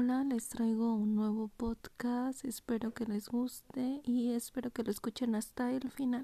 Hola, les traigo un nuevo podcast, espero que les guste y espero que lo escuchen hasta el final.